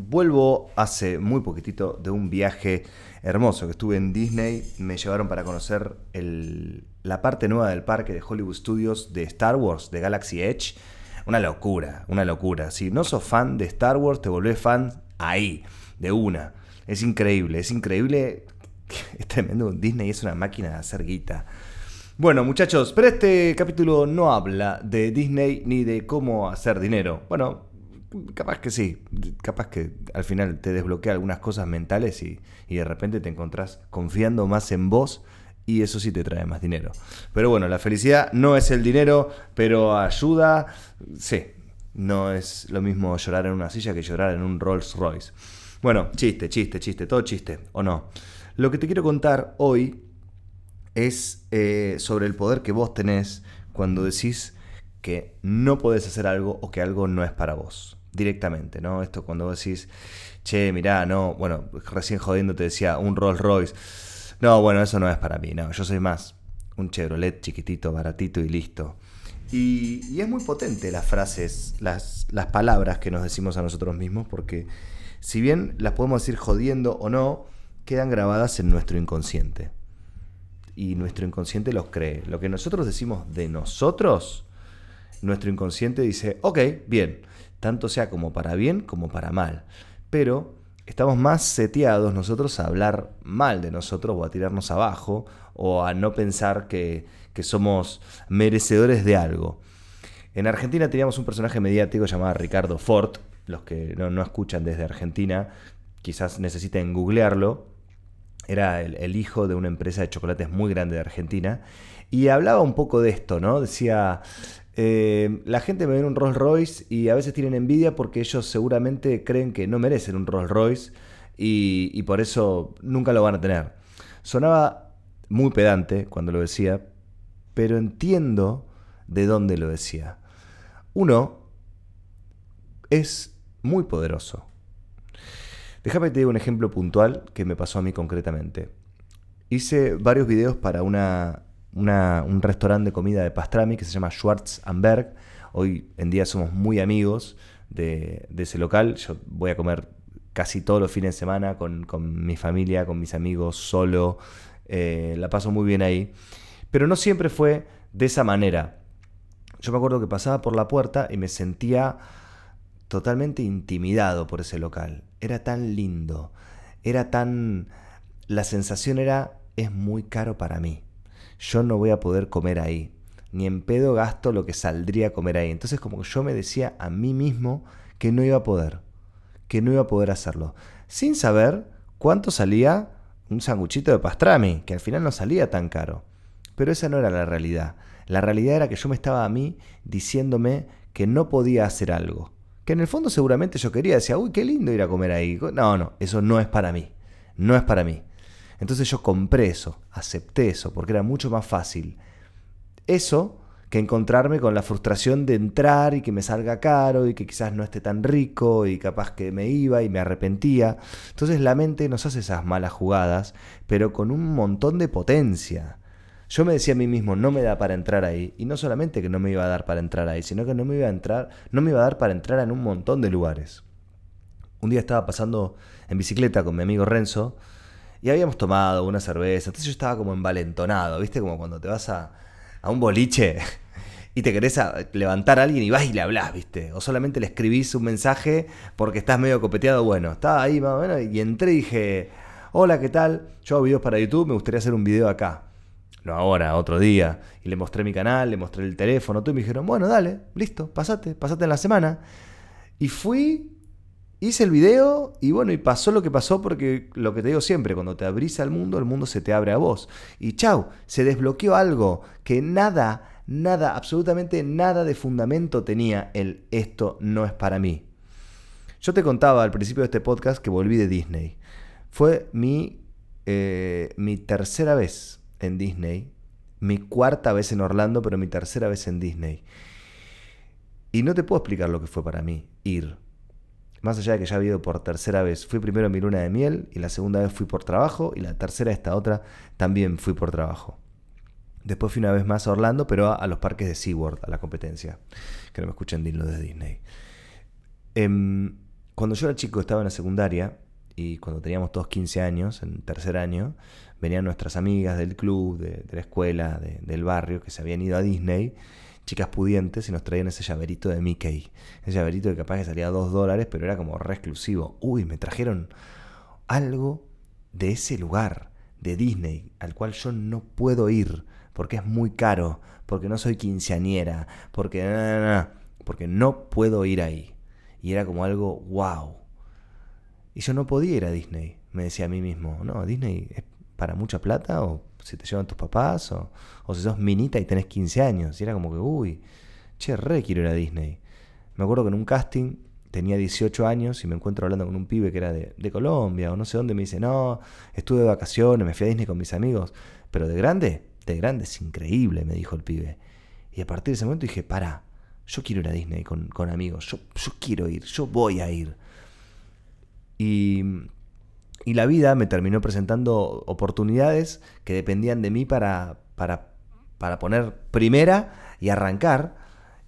Vuelvo hace muy poquitito de un viaje hermoso que estuve en Disney. Me llevaron para conocer la parte nueva del parque de Hollywood Studios de Star Wars, de Galaxy Edge. Una locura, una locura. Si no sos fan de Star Wars, te volvés fan ahí, de una. Es increíble, es increíble. Es tremendo. Disney es una máquina de hacer guita. Bueno, muchachos, pero este capítulo no habla de Disney ni de cómo hacer dinero. Bueno, Capaz que sí, capaz que al final te desbloquea algunas cosas mentales y, de repente te encontrás confiando más en vos y eso sí te trae más dinero. Pero bueno, la felicidad no es el dinero, pero ayuda, sí, no es lo mismo llorar en una silla que llorar en un Rolls Royce. Bueno, chiste, chiste, chiste, todo chiste, ¿o no? Lo que te quiero contar hoy es eh, sobre el poder que vos tenés cuando decís que no podés hacer algo o que algo no es para vos directamente, ¿no? Esto cuando vos decís, che, mirá, no, bueno, recién jodiendo te decía, un Rolls Royce. No, bueno, eso no es para mí, no, yo soy más un Chevrolet chiquitito, baratito y listo. Y, es muy potente las frases, las, las palabras que nos decimos a nosotros mismos, porque si bien las podemos decir jodiendo o no, quedan grabadas en nuestro inconsciente. Y nuestro inconsciente los cree. Lo que nosotros decimos de nosotros, nuestro inconsciente dice, ok, bien, tanto sea como para bien como para mal. Pero estamos más seteados nosotros a hablar mal de nosotros o a tirarnos abajo o a no pensar que, somos merecedores de algo. En Argentina teníamos un personaje mediático llamado Ricardo Ford. Los que no, escuchan desde Argentina quizás necesiten googlearlo. Era el, hijo de una empresa de chocolates muy grande de Argentina. Y hablaba un poco de esto, ¿no? Decía, eh, la gente me ve un Rolls Royce y a veces tienen envidia porque ellos seguramente creen que no merecen un Rolls Royce y, por eso nunca lo van a tener. Sonaba muy pedante cuando lo decía, pero entiendo de dónde lo decía. Uno es muy poderoso. Déjame te diga un ejemplo puntual que me pasó a mí concretamente. Hice varios videos para una un restaurante de comida de pastrami que se llama Schwartz Berg. Hoy en día somos muy amigos de, ese local. Yo voy a comer casi todos los fines de semana con, mi familia, con mis amigos, solo. Eh, la paso muy bien ahí. Pero no siempre fue de esa manera. Yo me acuerdo que pasaba por la puerta y me sentía totalmente intimidado por ese local. Era tan lindo. Era tan... La sensación era, es muy caro para mí yo no voy a poder comer ahí. Ni en pedo gasto lo que saldría a comer ahí. Entonces como yo me decía a mí mismo que no iba a poder, que no iba a poder hacerlo. Sin saber cuánto salía un sanguchito de pastrami, que al final no salía tan caro. Pero esa no era la realidad. La realidad era que yo me estaba a mí diciéndome que no podía hacer algo. Que en el fondo seguramente yo quería, decía, uy, qué lindo ir a comer ahí. No, no, eso no es para mí. No es para mí. Entonces yo compré eso, acepté eso, porque era mucho más fácil. Eso que encontrarme con la frustración de entrar y que me salga caro y que quizás no esté tan rico y capaz que me iba y me arrepentía. Entonces la mente nos hace esas malas jugadas, pero con un montón de potencia. Yo me decía a mí mismo, no me da para entrar ahí. Y no solamente que no me iba a dar para entrar ahí, sino que no me iba a entrar, no me iba a dar para entrar en un montón de lugares. Un día estaba pasando en bicicleta con mi amigo Renzo y habíamos tomado una cerveza, entonces yo estaba como envalentonado, ¿viste? Como cuando te vas a, a un boliche y te querés levantar a alguien y vas y le hablas, ¿viste? O solamente le escribís un mensaje porque estás medio copeteado. Bueno, estaba ahí más o menos y entré y dije, hola, ¿qué tal? Yo hago videos para YouTube, me gustaría hacer un video acá. No ahora, otro día. Y le mostré mi canal, le mostré el teléfono, todo, y me dijeron, bueno, dale, listo, pasate, pasate en la semana. Y fui hice el video y bueno, y pasó lo que pasó porque lo que te digo siempre, cuando te abrís al mundo, el mundo se te abre a vos. Y chau, se desbloqueó algo que nada, nada, absolutamente nada de fundamento tenía el esto no es para mí. Yo te contaba al principio de este podcast que volví de Disney. Fue mi, eh, mi tercera vez en Disney, mi cuarta vez en Orlando, pero mi tercera vez en Disney. Y no te puedo explicar lo que fue para mí ir. Más allá de que ya había ido por tercera vez, fui primero en mi luna de miel y la segunda vez fui por trabajo y la tercera, esta otra, también fui por trabajo. Después fui una vez más a Orlando, pero a, los parques de SeaWorld, a la competencia. Que no me escuchen lo de Disney. Em, cuando yo era chico, estaba en la secundaria, y cuando teníamos todos 15 años, en tercer año, venían nuestras amigas del club, de, la escuela, del barrio, que se habían ido a Disney, chicas pudientes, y nos traían ese llaverito de Mickey. Ese llaverito que capaz que salía 2 dólares, pero era como re exclusivo. Uy, me trajeron algo de ese lugar, de Disney, al cual yo no puedo ir, porque es muy caro, porque no soy quinceañera, porque... porque no puedo ir ahí. Y era como algo, wow, y yo no podía ir a Disney, me decía a mí mismo. No, Disney es para mucha plata, o si te llevan tus papás, o, o si sos minita y tenés 15 años. Y era como que, uy, che, re quiero ir a Disney. Me acuerdo que en un casting tenía 18 años y me encuentro hablando con un pibe que era de, de, Colombia o no sé dónde. Me dice, no, estuve de vacaciones, me fui a Disney con mis amigos. Pero de grande, de grande es increíble, me dijo el pibe. Y a partir de ese momento dije, para, yo quiero ir a Disney con, con amigos, yo, yo quiero ir, yo voy a ir. Y, la vida me terminó presentando oportunidades que dependían de mí para, para, para poner primera y arrancar.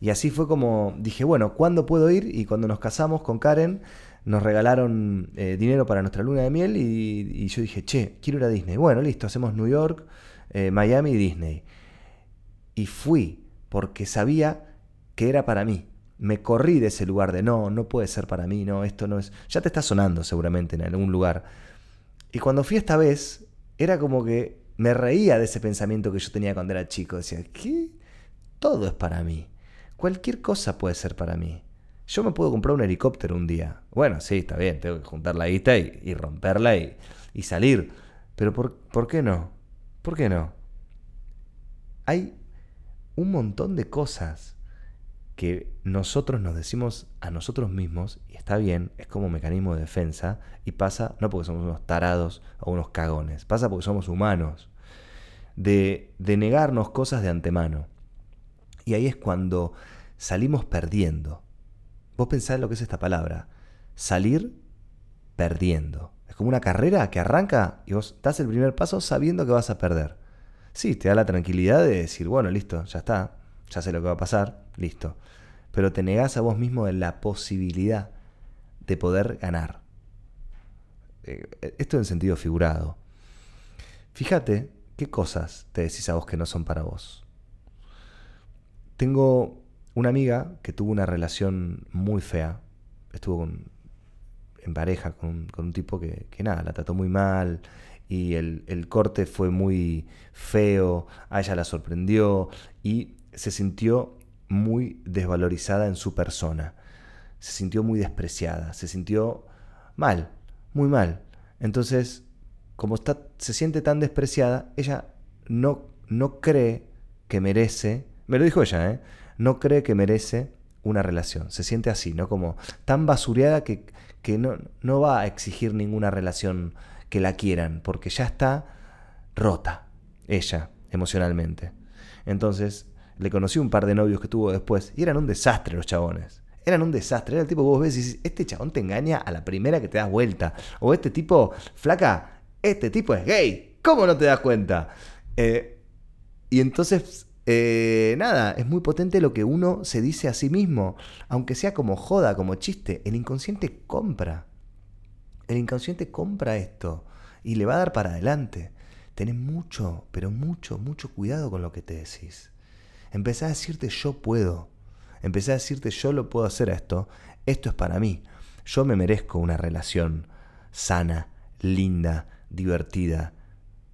Y así fue como dije, bueno, ¿cuándo puedo ir? Y cuando nos casamos con Karen, nos regalaron eh, dinero para nuestra luna de miel y, yo dije, che, quiero ir a Disney. Bueno, listo, hacemos New York, eh, Miami y Disney. Y fui porque sabía que era para mí me corrí de ese lugar de no, no puede ser para mí, no, esto no es. Ya te está sonando seguramente en algún lugar. Y cuando fui esta vez, era como que me reía de ese pensamiento que yo tenía cuando era chico. Decía, ¿qué? Todo es para mí. Cualquier cosa puede ser para mí. Yo me puedo comprar un helicóptero un día. Bueno, sí, está bien, tengo que juntar la guita y, romperla y, y, salir. Pero por, ¿por qué no? ¿Por qué no? Hay un montón de cosas que nosotros nos decimos a nosotros mismos, y está bien, es como mecanismo de defensa, y pasa no porque somos unos tarados o unos cagones, pasa porque somos humanos, de, de negarnos cosas de antemano. Y ahí es cuando salimos perdiendo. Vos pensás lo que es esta palabra, salir perdiendo. Es como una carrera que arranca y vos das el primer paso sabiendo que vas a perder. Sí, te da la tranquilidad de decir, bueno, listo, ya está, ya sé lo que va a pasar, listo. Pero te negás a vos mismo de la posibilidad de poder ganar. Eh, esto en sentido figurado. Fíjate qué cosas te decís a vos que no son para vos. Tengo una amiga que tuvo una relación muy fea. Estuvo en pareja con, un tipo que, que, nada, la trató muy mal y el, el, corte fue muy feo, a ella la sorprendió y se sintió muy desvalorizada en su persona, se sintió muy despreciada, se sintió mal, muy mal. Entonces, como está, se siente tan despreciada, ella no, no cree que merece, me lo dijo ella, ¿eh? no cree que merece una relación. Se siente así, ¿no? Como tan basureada que, que no, no va a exigir ninguna relación que la quieran, porque ya está rota, ella, emocionalmente. Entonces, le conocí un par de novios que tuvo después y eran un desastre los chabones. Eran un desastre. Era el tipo que vos ves y dices, este chabón te engaña a la primera que te das vuelta. O este tipo, flaca, este tipo es gay. ¿Cómo no te das cuenta? Eh, y entonces, eh, nada, es muy potente lo que uno se dice a sí mismo. Aunque sea como joda, como chiste, el inconsciente compra. El inconsciente compra esto y le va a dar para adelante. Tenés mucho, pero mucho, mucho cuidado con lo que te decís. Empecé a decirte yo puedo. Empecé a decirte yo lo puedo hacer esto. Esto es para mí. Yo me merezco una relación sana, linda, divertida.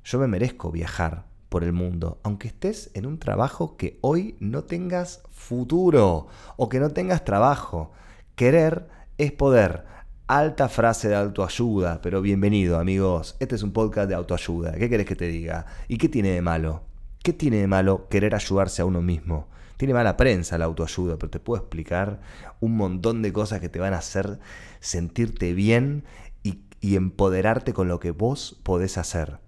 Yo me merezco viajar por el mundo, aunque estés en un trabajo que hoy no tengas futuro o que no tengas trabajo. Querer es poder. Alta frase de autoayuda, pero bienvenido amigos. Este es un podcast de autoayuda. ¿Qué querés que te diga? ¿Y qué tiene de malo? ¿Qué tiene de malo querer ayudarse a uno mismo? tiene mala prensa la autoayuda, pero te puedo explicar un montón de cosas que te van a hacer sentirte bien y, empoderarte con lo que vos podés hacer.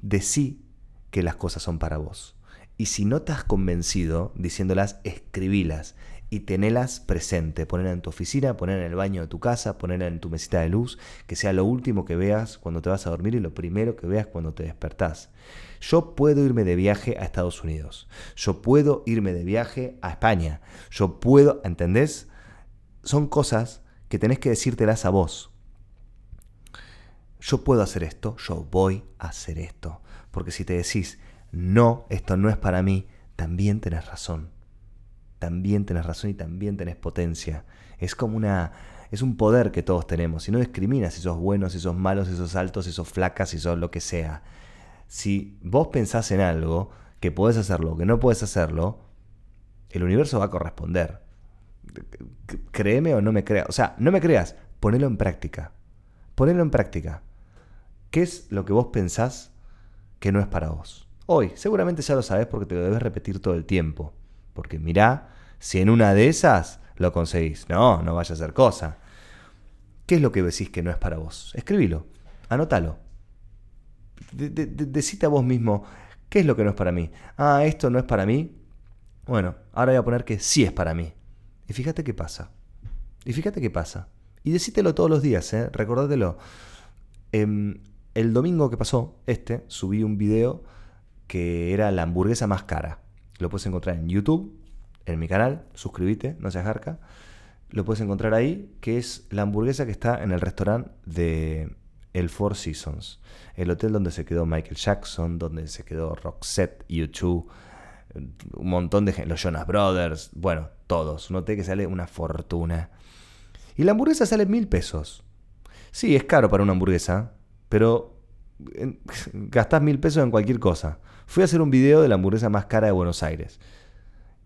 Decí que las cosas son para vos. Y si no te has convencido diciéndolas, escribílas y tenelas presente. Ponerla en tu oficina, ponerla en el baño de tu casa, ponerla en tu mesita de luz, que sea lo último que veas cuando te vas a dormir y lo primero que veas cuando te despertás. Yo puedo irme de viaje a Estados Unidos. Yo puedo irme de viaje a España. Yo puedo, ¿entendés? Son cosas que tenés que decírtelas a vos. Yo puedo hacer esto, yo voy a hacer esto. Porque si te decís, no, esto no es para mí, también tenés razón también tenés razón y también tenés potencia. Es como una... Es un poder que todos tenemos. Y no discriminas si sos bueno, si sos malo, si sos alto, si sos flaca, si sos lo que sea. Si vos pensás en algo, que podés hacerlo, que no podés hacerlo, el universo va a corresponder. Créeme o no me creas. O sea, no me creas, ponelo en práctica. Ponelo en práctica. ¿Qué es lo que vos pensás que no es para vos? Hoy, seguramente ya lo sabes porque te lo debes repetir todo el tiempo. Porque mirá, si en una de esas lo conseguís. No, no vaya a ser cosa. ¿Qué es lo que decís que no es para vos? Escribilo, anótalo. decite a vos mismo, ¿qué es lo que no es para mí? Ah, esto no es para mí. Bueno, ahora voy a poner que sí es para mí. Y fíjate qué pasa. Y fíjate qué pasa. Y decítelo todos los días, ¿eh? recordátelo. Em, el domingo que pasó, este, subí un video que era la hamburguesa más cara. Lo puedes encontrar en YouTube, en mi canal, suscríbete, no seas jarca. Lo puedes encontrar ahí, que es la hamburguesa que está en el restaurante de el Four Seasons, el hotel donde se quedó Michael Jackson, donde se quedó Roxette, U2, un montón de gente, los Jonas Brothers, bueno, todos. Noté que sale una fortuna. Y la hamburguesa sale mil pesos. Sí, es caro para una hamburguesa, pero gastás mil pesos en cualquier cosa. Fui a hacer un video de la hamburguesa más cara de Buenos Aires.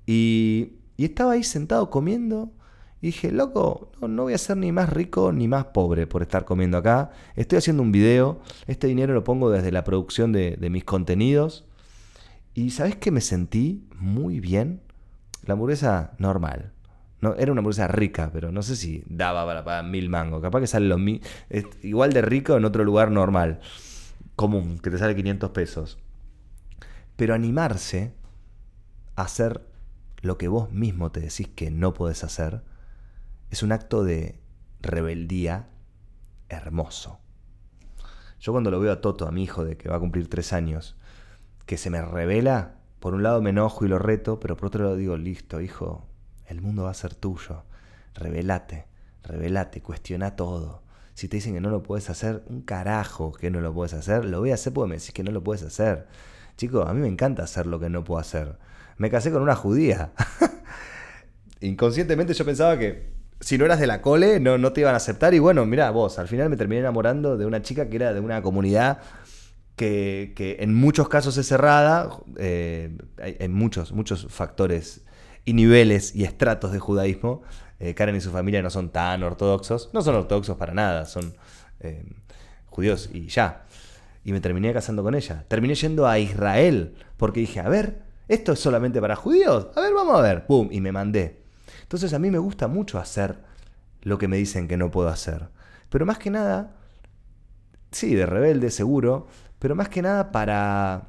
Y, estaba ahí sentado comiendo. Y dije, loco, no, voy a ser ni más rico ni más pobre por estar comiendo acá. Estoy haciendo un video. Este dinero lo pongo desde la producción de, mis contenidos. Y ¿sabes que me sentí muy bien? La hamburguesa normal. No, era una hamburguesa rica, pero no sé si daba para pagar mil mangos. Capaz que sale lo igual de rico en otro lugar normal común, que te sale 500 pesos. Pero animarse a hacer lo que vos mismo te decís que no podés hacer es un acto de rebeldía hermoso. Yo cuando lo veo a Toto, a mi hijo de que va a cumplir tres años, que se me revela, por un lado me enojo y lo reto, pero por otro lado digo, listo, hijo, el mundo va a ser tuyo. Revelate, revelate, cuestiona todo. Si te dicen que no lo puedes hacer, un carajo que no lo puedes hacer, lo voy a hacer porque me decís que no lo puedes hacer. Chicos, a mí me encanta hacer lo que no puedo hacer. Me casé con una judía. Inconscientemente yo pensaba que si no eras de la cole no, no te iban a aceptar. Y bueno, mira, vos, al final me terminé enamorando de una chica que era de una comunidad que, en muchos casos es cerrada. Eh, hay, muchos, muchos factores y niveles y estratos de judaísmo eh, Karen y su familia no son tan ortodoxos. No son ortodoxos para nada, son eh, judíos y ya. Y me terminé casando con ella. Terminé yendo a Israel porque dije, a ver, esto es solamente para judíos. A ver, vamos a ver. ¡Pum! Y me mandé. Entonces a mí me gusta mucho hacer lo que me dicen que no puedo hacer. Pero más que nada, sí, de rebelde seguro, pero más que nada para,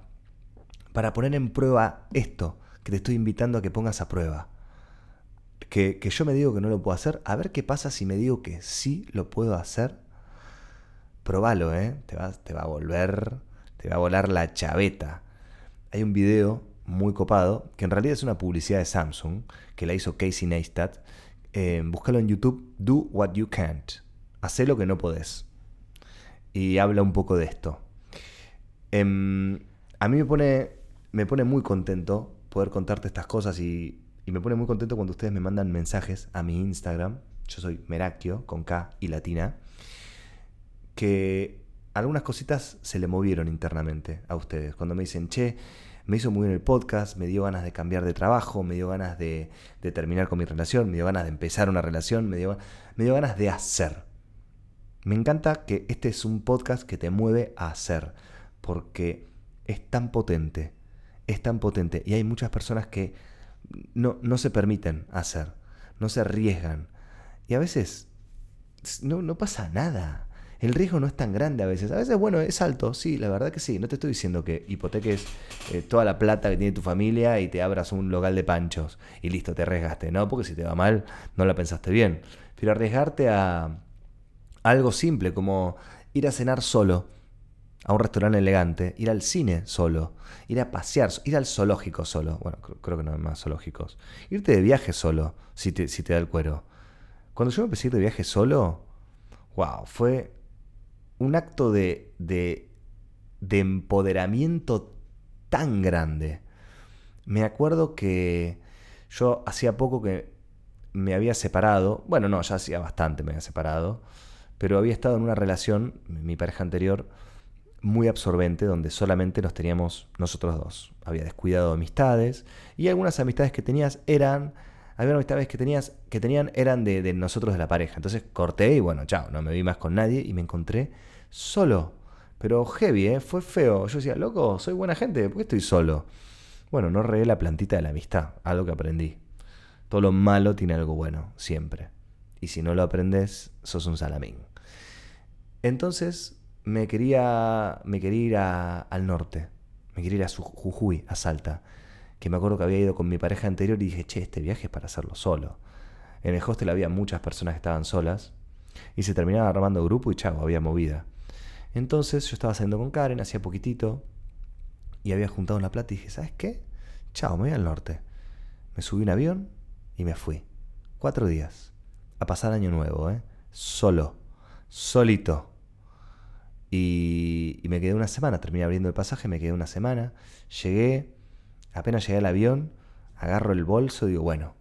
para poner en prueba esto que te estoy invitando a que pongas a prueba que, yo me digo que no lo puedo hacer, a ver qué pasa si me digo que sí lo puedo hacer. Probalo, ¿eh? Te va, te va a volver, te va a volar la chaveta. Hay un video muy copado, que en realidad es una publicidad de Samsung, que la hizo Casey Neistat. Eh, búscalo en YouTube, Do What You Can't. Hacé lo que no podés. Y habla un poco de esto. Em, a mí me pone, me pone muy contento poder contarte estas cosas y, y me pone muy contento cuando ustedes me mandan mensajes a mi Instagram. Yo soy Merakio, con K y latina. Que algunas cositas se le movieron internamente a ustedes. Cuando me dicen, che, me hizo muy bien el podcast, me dio ganas de cambiar de trabajo, me dio ganas de, terminar con mi relación, me dio ganas de empezar una relación, me dio, me dio ganas de hacer. Me encanta que este es un podcast que te mueve a hacer, porque es tan potente, es tan potente, y hay muchas personas que no, no se permiten hacer, no se arriesgan. Y a veces no, no pasa nada. El riesgo no es tan grande a veces. A veces, bueno, es alto, sí, la verdad que sí. No te estoy diciendo que hipoteques eh, toda la plata que tiene tu familia y te abras un local de panchos y listo, te arriesgaste. No, porque si te va mal, no la pensaste bien. Pero arriesgarte a algo simple como ir a cenar solo a un restaurante elegante, ir al cine solo, ir a pasear, ir al zoológico solo. Bueno, creo que no hay más zoológicos. Irte de viaje solo, si te, si te da el cuero. Cuando yo me empecé a ir de viaje solo, wow, fue un acto de, de, empoderamiento tan grande. Me acuerdo que yo hacía poco que me había separado, bueno, no, ya hacía bastante me había separado, pero había estado en una relación, mi pareja anterior, muy absorbente, donde solamente nos teníamos nosotros dos. Había descuidado amistades y algunas amistades que tenías eran, había amistades que tenías que tenían eran de, de nosotros de la pareja. Entonces corté y bueno, chao, no me vi más con nadie y me encontré solo. Pero heavy, ¿eh? Fue feo. Yo decía, loco, soy buena gente, ¿por qué estoy solo? Bueno, no regué la plantita de la amistad, algo que aprendí. Todo lo malo tiene algo bueno, siempre. Y si no lo aprendes, sos un salamín. Entonces me quería, me quería ir al norte. Me quería ir a Jujuy, a Salta. Que me acuerdo que había ido con mi pareja anterior y dije, che, este viaje es para hacerlo solo. En el hostel había muchas personas que estaban solas. Y se terminaba armando grupo y chavo, había movida. Entonces yo estaba saliendo con Karen, hacía poquitito, y había juntado una plata y dije, ¿sabes qué? Chao, me voy al norte. Me subí un avión y me fui. Cuatro días. A pasar año nuevo, ¿eh? Solo. Solito. Y, me quedé una semana. Terminé abriendo el pasaje, me quedé una semana. Llegué, apenas llegué al avión, agarro el bolso y digo, bueno,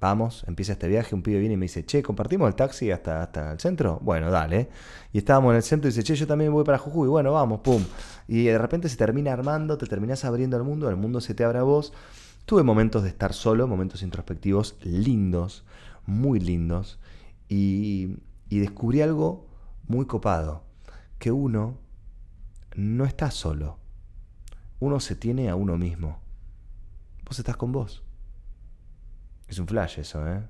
Vamos, empieza este viaje, un pibe viene y me dice, che, ¿compartimos el taxi hasta, hasta el centro? Bueno, dale. Y estábamos en el centro y dice, che, yo también voy para Jujuy. Bueno, vamos, pum. Y de repente se termina armando, te terminas abriendo al mundo, el mundo se te abre a vos. Tuve momentos de estar solo, momentos introspectivos lindos, muy lindos. Y descubrí algo muy copado, que uno no está solo. Uno se tiene a uno mismo. Vos estás con vos. Es un flash eso, ¿eh?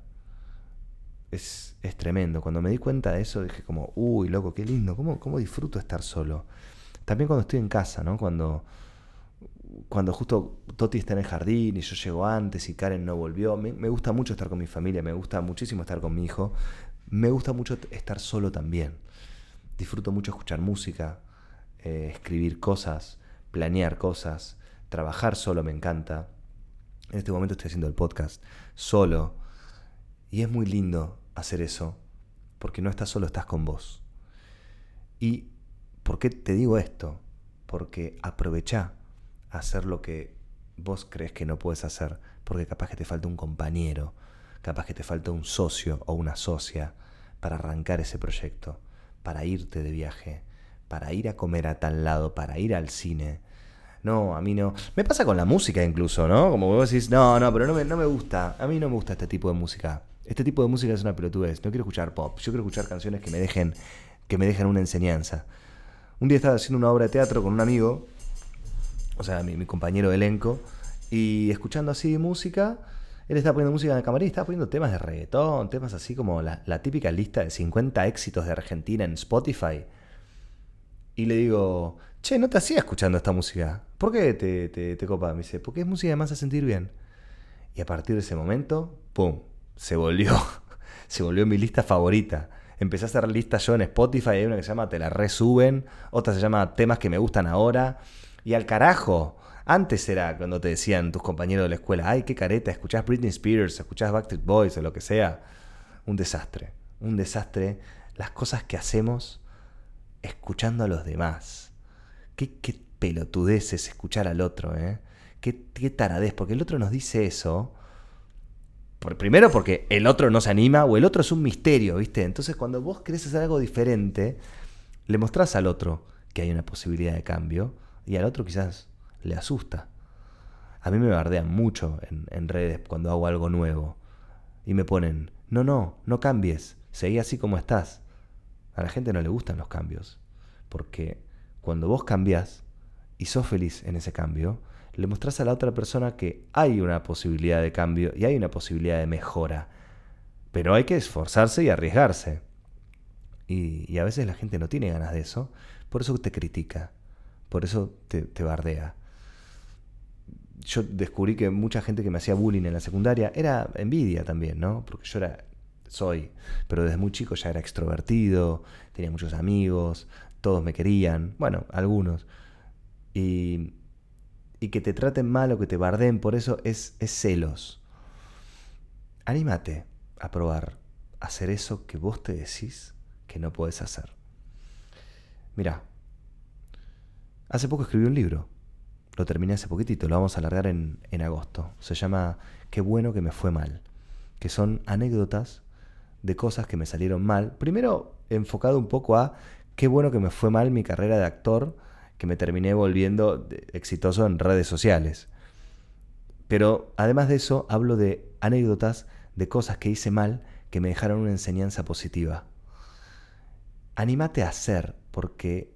Es, es, tremendo. Cuando me di cuenta de eso dije como, uy, loco, qué lindo, ¿Cómo, ¿cómo, disfruto estar solo? También cuando estoy en casa, ¿no? Cuando, cuando justo Toti está en el jardín y yo llego antes y Karen no volvió. Me, me, gusta mucho estar con mi familia, me gusta muchísimo estar con mi hijo. Me gusta mucho estar solo también. Disfruto mucho escuchar música, eh, escribir cosas, planear cosas, trabajar solo me encanta. En este momento estoy haciendo el podcast solo. Y es muy lindo hacer eso, porque no estás solo, estás con vos. ¿Y por qué te digo esto? Porque aprovecha hacer lo que vos crees que no puedes hacer, porque capaz que te falta un compañero, capaz que te falta un socio o una socia para arrancar ese proyecto, para irte de viaje, para ir a comer a tal lado, para ir al cine, no, a mí no. Me pasa con la música incluso, ¿no? Como vos decís, no, no, pero no me, no me gusta. A mí no me gusta este tipo de música. Este tipo de música es una pelotudez. No quiero escuchar pop. Yo quiero escuchar canciones que me dejen, que me dejen una enseñanza. Un día estaba haciendo una obra de teatro con un amigo, o sea, mi, compañero de elenco, y escuchando así música, él estaba poniendo música en el camarín estaba poniendo temas de reggaetón, temas así como la, típica lista de 50 éxitos de Argentina en Spotify. Y le digo, che, no te hacía escuchando esta música. ¿Por qué te, te, copa? Me dice, porque es música que me hace sentir bien. Y a partir de ese momento, ¡pum! Se volvió. se volvió mi lista favorita. Empecé a hacer listas yo en Spotify. Hay una que se llama Te la resuben. Otra se llama Temas que me gustan ahora. Y al carajo. Antes era cuando te decían tus compañeros de la escuela, ay, qué careta, escuchás Britney Spears, escuchás Backstreet Boys o lo que sea. Un desastre. Un desastre. Las cosas que hacemos escuchando a los demás Qué, qué pelotudez es escuchar al otro, ¿eh? Qué, qué taradez, porque el otro nos dice eso. Por, primero porque el otro no se anima o el otro es un misterio, ¿viste? Entonces cuando vos querés hacer algo diferente, le mostrás al otro que hay una posibilidad de cambio y al otro quizás le asusta. A mí me bardean mucho en, en redes cuando hago algo nuevo y me ponen, no, no, no cambies, seguí así como estás. A la gente no le gustan los cambios porque cuando vos cambiás y sos feliz en ese cambio, le mostrás a la otra persona que hay una posibilidad de cambio y hay una posibilidad de mejora. Pero hay que esforzarse y arriesgarse. Y, a veces la gente no tiene ganas de eso, por eso te critica, por eso te, te bardea. Yo descubrí que mucha gente que me hacía bullying en la secundaria era envidia también, ¿no? Porque yo era, soy, pero desde muy chico ya era extrovertido, tenía muchos amigos, todos me querían, bueno, algunos. Y, y que te traten mal o que te barden por eso es, es celos. Anímate a probar hacer eso que vos te decís que no puedes hacer. Mira, hace poco escribí un libro. Lo terminé hace poquitito, lo vamos a alargar en, en agosto. Se llama Qué bueno que me fue mal. Que son anécdotas de cosas que me salieron mal. Primero enfocado un poco a qué bueno que me fue mal mi carrera de actor, que me terminé volviendo exitoso en redes sociales. Pero además de eso, hablo de anécdotas de cosas que hice mal que me dejaron una enseñanza positiva. Anímate a hacer porque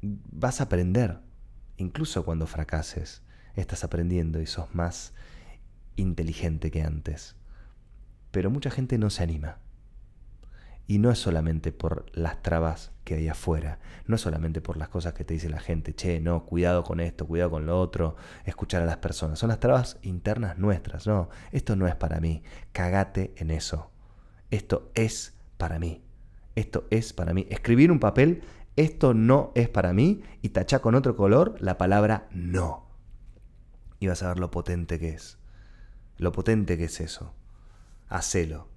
vas a aprender. Incluso cuando fracases, estás aprendiendo y sos más inteligente que antes. Pero mucha gente no se anima. Y no es solamente por las trabas que hay afuera, no es solamente por las cosas que te dice la gente, che, no, cuidado con esto, cuidado con lo otro, escuchar a las personas. Son las trabas internas nuestras, no, esto no es para mí, cagate en eso. Esto es para mí, esto es para mí. Escribir un papel, esto no es para mí, y tachar con otro color la palabra no. Y vas a ver lo potente que es, lo potente que es eso. Hacelo.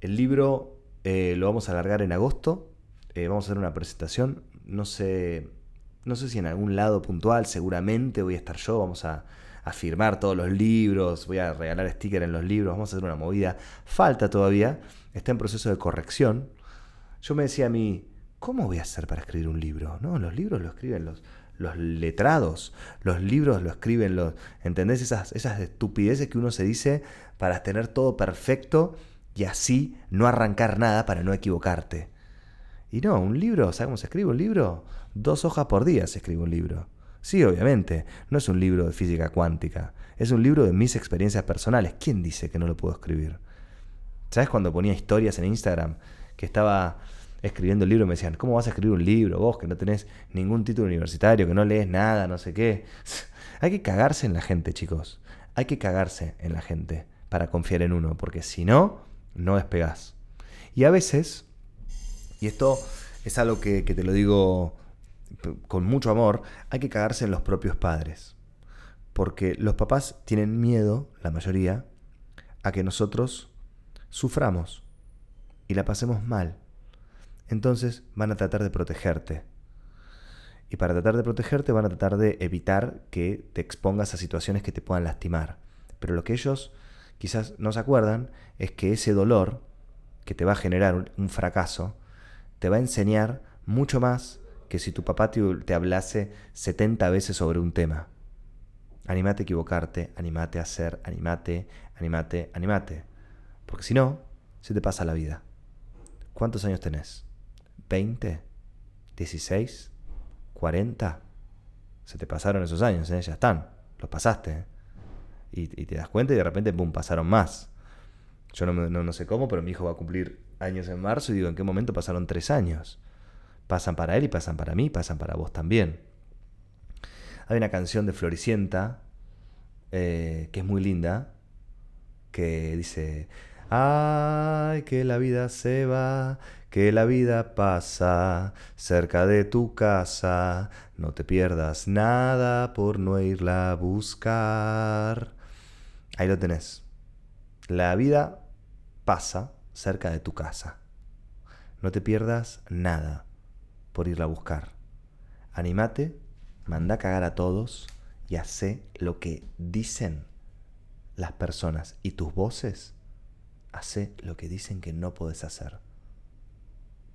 El libro eh, lo vamos a alargar en agosto. Eh, vamos a hacer una presentación. No sé, no sé si en algún lado puntual, seguramente voy a estar yo. Vamos a, a firmar todos los libros. Voy a regalar stickers en los libros. Vamos a hacer una movida. Falta todavía. Está en proceso de corrección. Yo me decía a mí, ¿cómo voy a hacer para escribir un libro? No, los libros lo escriben los, los letrados, los libros lo escriben los... ¿Entendés? Esas, esas estupideces que uno se dice para tener todo perfecto y así no arrancar nada para no equivocarte. Y no, un libro, ¿sabes cómo se escribe un libro? Dos hojas por día se escribe un libro. Sí, obviamente, no es un libro de física cuántica, es un libro de mis experiencias personales. ¿Quién dice que no lo puedo escribir? ¿Sabes cuando ponía historias en Instagram que estaba escribiendo el libro me decían, ¿cómo vas a escribir un libro vos que no tenés ningún título universitario, que no lees nada, no sé qué? Hay que cagarse en la gente, chicos. Hay que cagarse en la gente para confiar en uno, porque si no, no despegás. Y a veces, y esto es algo que, te lo digo con mucho amor, hay que cagarse en los propios padres. Porque los papás tienen miedo, la mayoría, a que nosotros suframos y la pasemos mal. Entonces van a tratar de protegerte. Y para tratar de protegerte van a tratar de evitar que te expongas a situaciones que te puedan lastimar. Pero lo que ellos quizás no se acuerdan es que ese dolor que te va a generar un, fracaso te va a enseñar mucho más que si tu papá te, te hablase 70 veces sobre un tema. Animate a equivocarte, animate a hacer, animate, animate, animate. Porque si no, se te pasa la vida. ¿Cuántos años tenés? ¿20? ¿16? ¿40? Se te pasaron esos años, ¿eh? ya están. Los pasaste. ¿eh? y, te das cuenta y de repente, pum, pasaron más. Yo no, no, sé cómo, pero mi hijo va a cumplir años en marzo y digo, ¿en qué momento pasaron tres años? Pasan para él y pasan para mí, pasan para vos también. Hay una canción de Floricienta eh, que es muy linda, que dice, ay, que la vida se va, que la vida pasa cerca de tu casa, no te pierdas nada por no irla a buscar. Ahí lo tenés. La vida pasa cerca de tu casa. No te pierdas nada por irla a buscar. Anímate, manda a cagar a todos y hace lo que dicen las personas y tus voces. Hace lo que dicen que no puedes hacer